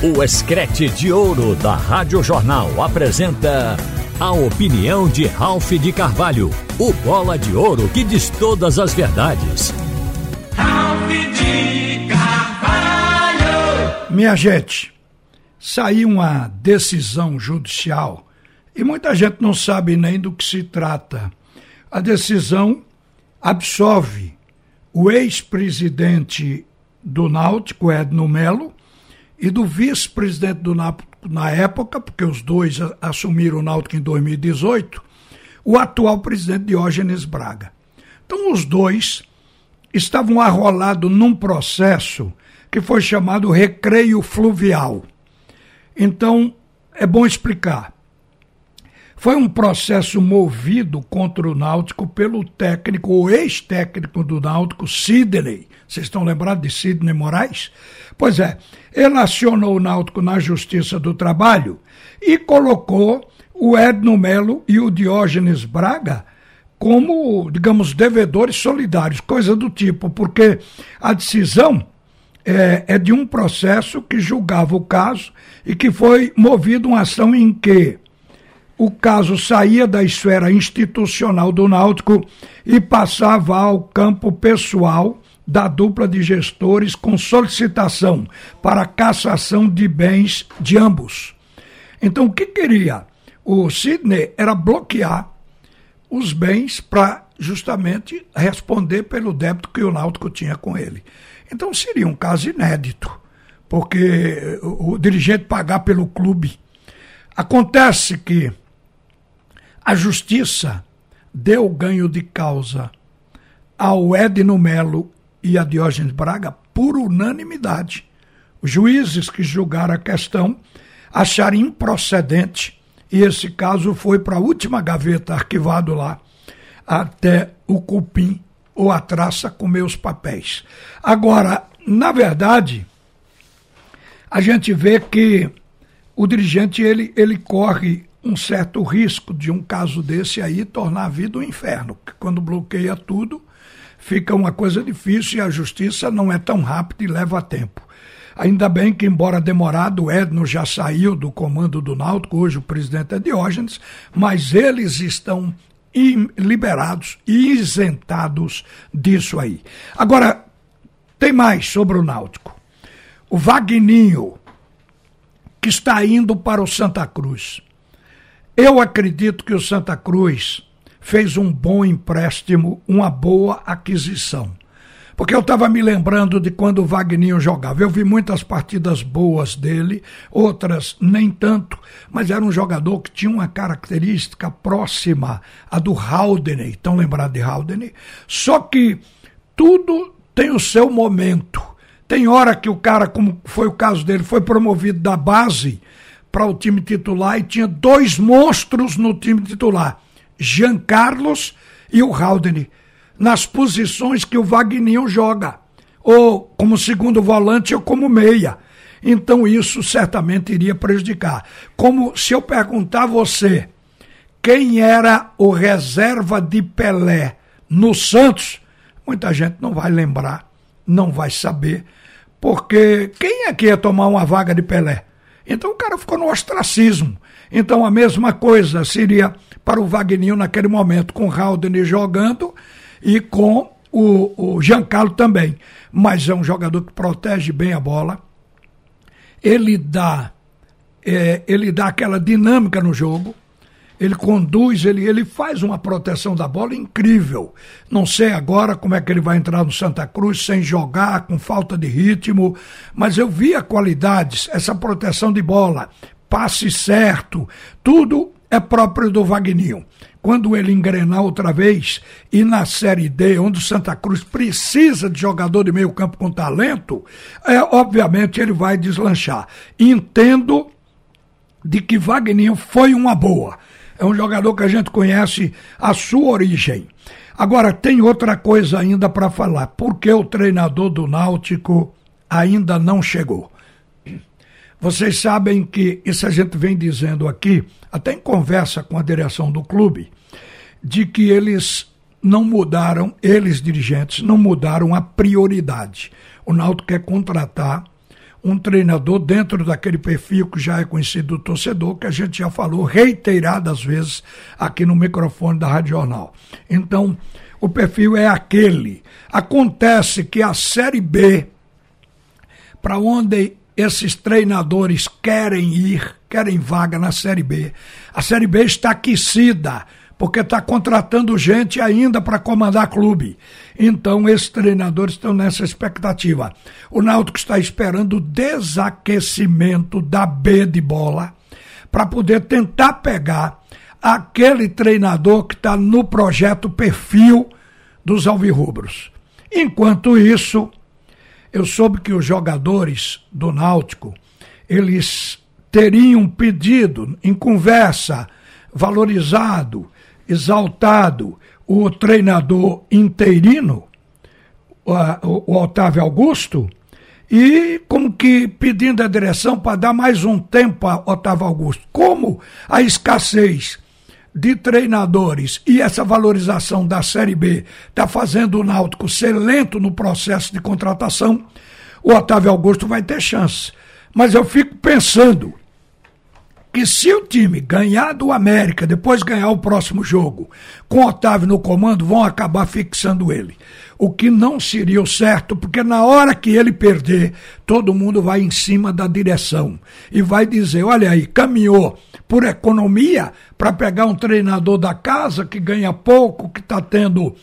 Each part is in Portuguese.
O Escrete de Ouro da Rádio Jornal apresenta a opinião de Ralph de Carvalho, o bola de ouro que diz todas as verdades. Ralph de Carvalho! Minha gente, saiu uma decisão judicial e muita gente não sabe nem do que se trata. A decisão absolve o ex-presidente do Náutico, Edno Melo, e do vice-presidente do Náutico na época, porque os dois assumiram o Náutico em 2018, o atual presidente Diógenes Braga. Então os dois estavam arrolados num processo que foi chamado recreio fluvial. Então, é bom explicar. Foi um processo movido contra o Náutico pelo técnico, o ex-técnico do Náutico, Sidney. Vocês estão lembrados de Sidney Moraes? Pois é, ele acionou o Náutico na Justiça do Trabalho e colocou o Edno Melo e o Diógenes Braga como, digamos, devedores solidários, coisa do tipo, porque a decisão é, é de um processo que julgava o caso e que foi movido uma ação em que o caso saía da esfera institucional do Náutico e passava ao campo pessoal da dupla de gestores com solicitação para cassação de bens de ambos. Então, o que queria o Sidney era bloquear os bens para justamente responder pelo débito que o Náutico tinha com ele. Então, seria um caso inédito, porque o, dirigente pagar pelo clube. Acontece que a justiça deu ganho de causa ao Edno Melo e a Diógenes Braga por unanimidade. Os juízes que julgaram a questão acharam improcedente e esse caso foi para a última gaveta arquivado lá até o cupim ou a traça com meus papéis. Agora, na verdade, a gente vê que o dirigente ele, ele corre um certo risco de um caso desse aí tornar a vida um inferno, que quando bloqueia tudo, fica uma coisa difícil e a justiça não é tão rápida e leva tempo. Ainda bem que, embora demorado, o Edno já saiu do comando do Náutico, hoje o presidente é Diógenes, mas eles estão liberados e isentados disso aí. Agora, tem mais sobre o Náutico. O Vagninho, que está indo para o Santa Cruz. Eu acredito que o Santa Cruz fez um bom empréstimo, uma boa aquisição. Porque eu estava me lembrando de quando o Wagninho jogava. Eu vi muitas partidas boas dele, outras nem tanto, mas era um jogador que tinha uma característica próxima à do Haldane. Estão lembrados de Haldane? Só que tudo tem o seu momento. Tem hora que o cara, como foi o caso dele, foi promovido da base para o time titular e tinha dois monstros no time titular: Jean Carlos e o Haldane, nas posições que o Wagninho joga, ou como segundo volante ou como meia. Então isso certamente iria prejudicar. Como se eu perguntar a você quem era o reserva de Pelé no Santos, muita gente não vai lembrar, não vai saber, porque quem é que ia tomar uma vaga de Pelé? Então o cara ficou no ostracismo. Então a mesma coisa seria para o Wagninho naquele momento, com o Haldane jogando e com o, o Giancarlo também. Mas é um jogador que protege bem a bola. Ele dá, é, ele dá aquela dinâmica no jogo ele conduz, ele, ele faz uma proteção da bola incrível. Não sei agora como é que ele vai entrar no Santa Cruz sem jogar, com falta de ritmo, mas eu vi a qualidades, essa proteção de bola, passe certo, tudo é próprio do Vagninho. Quando ele engrenar outra vez e na Série D, onde o Santa Cruz precisa de jogador de meio campo com talento, é, obviamente ele vai deslanchar. Entendo de que Vagninho foi uma boa é um jogador que a gente conhece a sua origem. Agora, tem outra coisa ainda para falar. Por que o treinador do Náutico ainda não chegou? Vocês sabem que isso a gente vem dizendo aqui, até em conversa com a direção do clube, de que eles não mudaram, eles dirigentes, não mudaram a prioridade. O Náutico quer contratar um treinador dentro daquele perfil que já é conhecido do torcedor, que a gente já falou reiteradas vezes aqui no microfone da Rádio Jornal. Então, o perfil é aquele. Acontece que a Série B, para onde esses treinadores querem ir, querem vaga na Série B, a Série B está aquecida porque está contratando gente ainda para comandar clube. Então, esses treinadores estão nessa expectativa. O Náutico está esperando o desaquecimento da B de bola para poder tentar pegar aquele treinador que está no projeto perfil dos alvirrubros. Enquanto isso, eu soube que os jogadores do Náutico, eles teriam pedido em conversa, valorizado, exaltado o treinador interino, o, Otávio Augusto, e como que pedindo a direção para dar mais um tempo a Otávio Augusto. Como a escassez de treinadores e essa valorização da Série B está fazendo o Náutico ser lento no processo de contratação, o Otávio Augusto vai ter chance. Mas eu fico pensando, que se o time ganhar do América, depois ganhar o próximo jogo, com Otávio no comando, vão acabar fixando ele. O que não seria o certo, porque na hora que ele perder, todo mundo vai em cima da direção e vai dizer: olha aí, caminhou por economia para pegar um treinador da casa que ganha pouco, que está tendo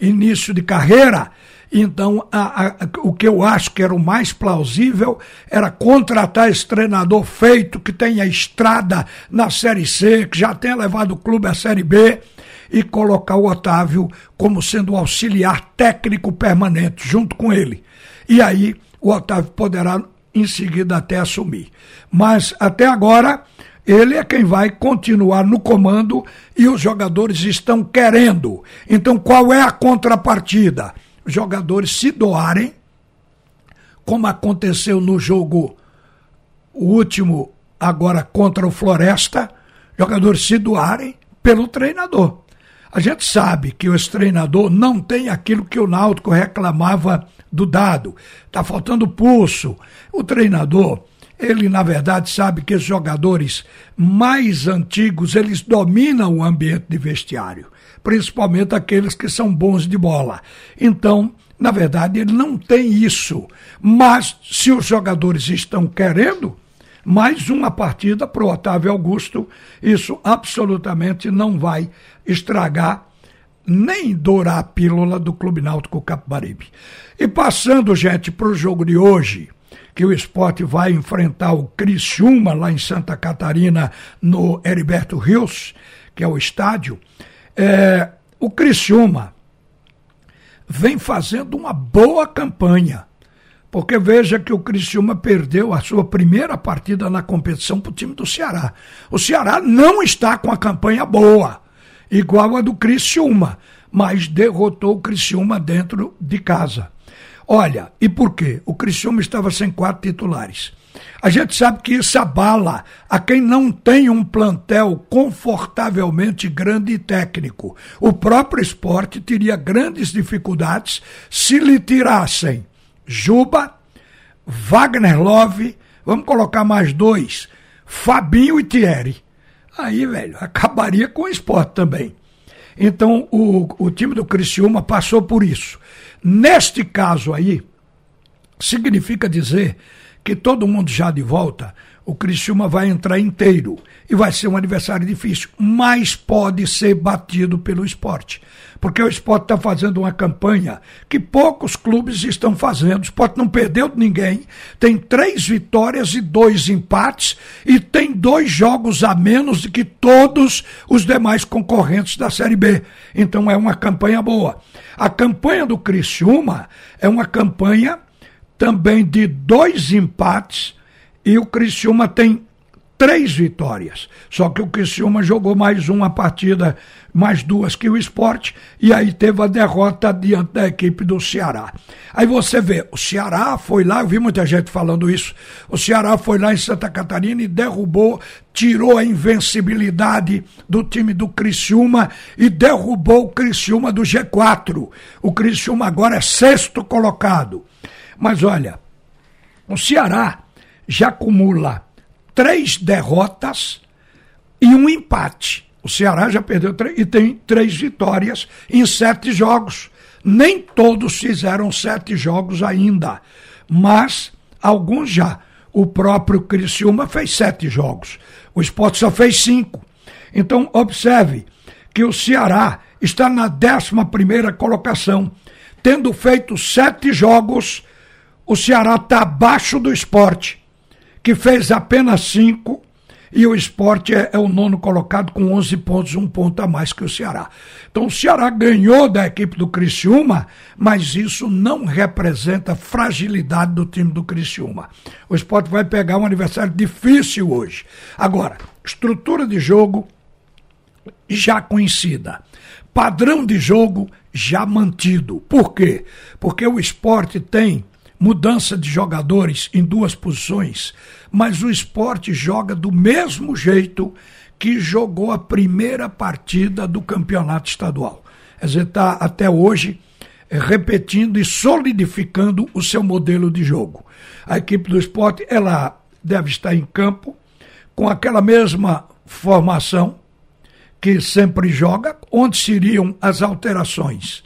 início de carreira então, a, a, o que eu acho que era o mais plausível era contratar esse treinador feito, que tenha estrada na Série C, que já tenha levado o clube à Série B, e colocar o Otávio como sendo o auxiliar técnico permanente, junto com ele. E aí, o Otávio poderá, em seguida, até assumir. Mas, até agora, ele é quem vai continuar no comando e os jogadores estão querendo. Então, qual é a contrapartida? Jogadores se doarem, como aconteceu no jogo último agora contra o Floresta, jogadores se doarem pelo treinador. A gente sabe que esse treinador não tem aquilo que o Náutico reclamava do dado. Está faltando pulso. O treinador, ele na verdade sabe que os jogadores mais antigos, eles dominam o ambiente de vestiário principalmente aqueles que são bons de bola. Então, na verdade, ele não tem isso. Mas se os jogadores estão querendo, mais uma partida para o Otávio Augusto, isso absolutamente não vai estragar nem dourar a pílula do Clube Náutico Capibaribe. E passando, gente, para o jogo de hoje, que o esporte vai enfrentar o Criciúma lá em Santa Catarina, no Heriberto Rios, que é o estádio. É, o Criciúma vem fazendo uma boa campanha. Porque veja que o Criciúma perdeu a sua primeira partida na competição para o time do Ceará. O Ceará não está com a campanha boa, igual a do Criciúma, mas derrotou o Criciúma dentro de casa. Olha, e por quê? O Criciúma estava sem quatro titulares. A gente sabe que isso abala a quem não tem um plantel confortavelmente grande e técnico. O próprio esporte teria grandes dificuldades se lhe tirassem Juba, Wagner Love, vamos colocar mais dois, Fabinho e Thierry. Aí, velho, acabaria com o esporte também. Então, o, o time do Criciúma passou por isso. Neste caso aí, significa dizer que todo mundo já de volta, o Criciúma vai entrar inteiro e vai ser um adversário difícil, mas pode ser batido pelo esporte. Porque o esporte está fazendo uma campanha que poucos clubes estão fazendo. O esporte não perdeu de ninguém, tem três vitórias e dois empates e tem dois jogos a menos do que todos os demais concorrentes da Série B. Então é uma campanha boa. A campanha do Criciúma é uma campanha também de dois empates e o Criciúma tem três vitórias. Só que o Criciúma jogou mais uma partida, mais duas que o esporte, e aí teve a derrota diante da equipe do Ceará. Aí você vê, o Ceará foi lá, eu vi muita gente falando isso, o Ceará foi lá em Santa Catarina e derrubou, tirou a invencibilidade do time do Criciúma e derrubou o Criciúma do G4. O Criciúma agora é sexto colocado. Mas olha, o Ceará já acumula três derrotas e um empate. O Ceará já perdeu e tem três vitórias em sete jogos. Nem todos fizeram sete jogos ainda, mas alguns já. O próprio Criciúma fez sete jogos. O Sport só fez cinco. Então, observe que o Ceará está na 11 primeira colocação. Tendo feito sete jogos, o Ceará está abaixo do esporte, que fez apenas cinco e o esporte é, é, o nono colocado com 11 pontos, um ponto a mais que o Ceará. Então o Ceará ganhou da equipe do Criciúma, mas isso não representa fragilidade do time do Criciúma. O esporte vai pegar um aniversário difícil hoje. Agora, estrutura de jogo já conhecida. Padrão de jogo já mantido. Por quê? Porque o esporte tem mudança de jogadores em duas posições, mas o esporte joga do mesmo jeito que jogou a primeira partida do campeonato estadual. Quer dizer, está até hoje é, repetindo e solidificando o seu modelo de jogo. A equipe do esporte ela deve estar em campo com aquela mesma formação que sempre joga, onde seriam as alterações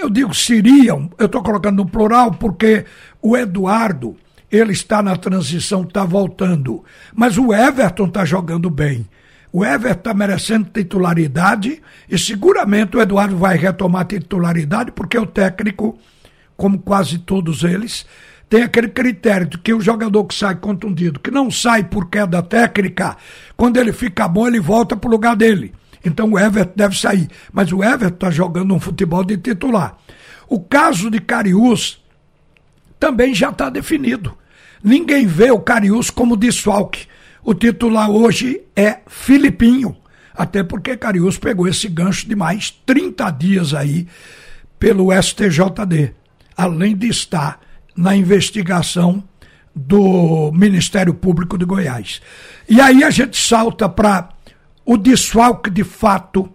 eu digo seriam, eu estou colocando no plural porque o Eduardo, ele está na transição, está voltando. Mas o Everton está jogando bem. O Everton está merecendo titularidade e seguramente o Eduardo vai retomar titularidade porque o técnico, como quase todos eles, tem aquele critério de que o jogador que sai contundido, que não sai por queda técnica, quando ele fica bom, ele volta para o lugar dele. Então o Everton deve sair. Mas o Everton está jogando um futebol de titular. O caso de Cariús também já está definido. Ninguém vê o Cariús como desfalque. O titular hoje é Filipinho. Até porque Cariús pegou esse gancho de mais 30 dias aí pelo STJD. Além de estar na investigação do Ministério Público de Goiás. E aí a gente salta para o desfalque de fato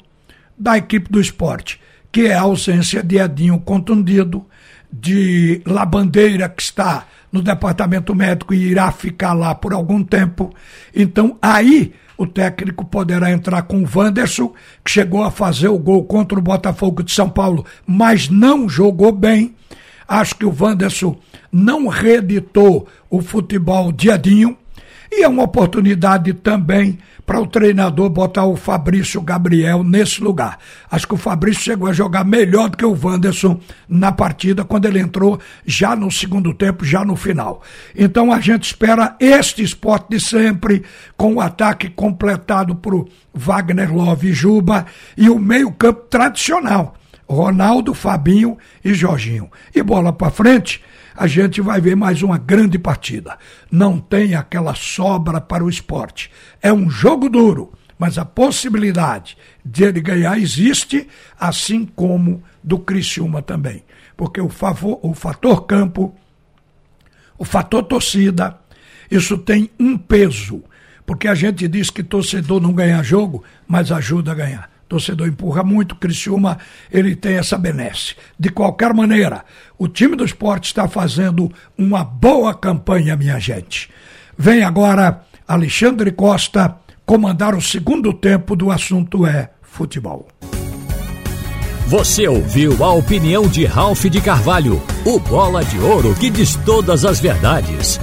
da equipe do esporte, que é a ausência de Edinho contundido, de Labandeira, que está no departamento médico e irá ficar lá por algum tempo. Então, aí o técnico poderá entrar com o Wanderson, que chegou a fazer o gol contra o Botafogo de São Paulo, mas não jogou bem. Acho que o Wanderson não reeditou o futebol de Edinho. E é uma oportunidade também para o treinador botar o Fabrício Gabriel nesse lugar. Acho que o Fabrício chegou a jogar melhor do que o Wanderson na partida, quando ele entrou já no segundo tempo, já no final. Então a gente espera este esporte de sempre, com o ataque completado por Wagner Love e Juba e o meio-campo tradicional. Ronaldo, Fabinho e Jorginho. E bola para frente, a gente vai ver mais uma grande partida. Não tem aquela sobra para o esporte. É um jogo duro, mas a possibilidade de ele ganhar existe, assim como do Criciúma também. Porque o, favor, o fator campo, o fator torcida, isso tem um peso. Porque a gente diz que torcedor não ganha jogo, mas ajuda a ganhar torcedor empurra muito, Criciúma ele tem essa benesse. De qualquer maneira, o time do esporte está fazendo uma boa campanha, minha gente. Vem agora Alexandre Costa comandar o segundo tempo do assunto é futebol. Você ouviu a opinião de Ralph de Carvalho, o bola de ouro que diz todas as verdades.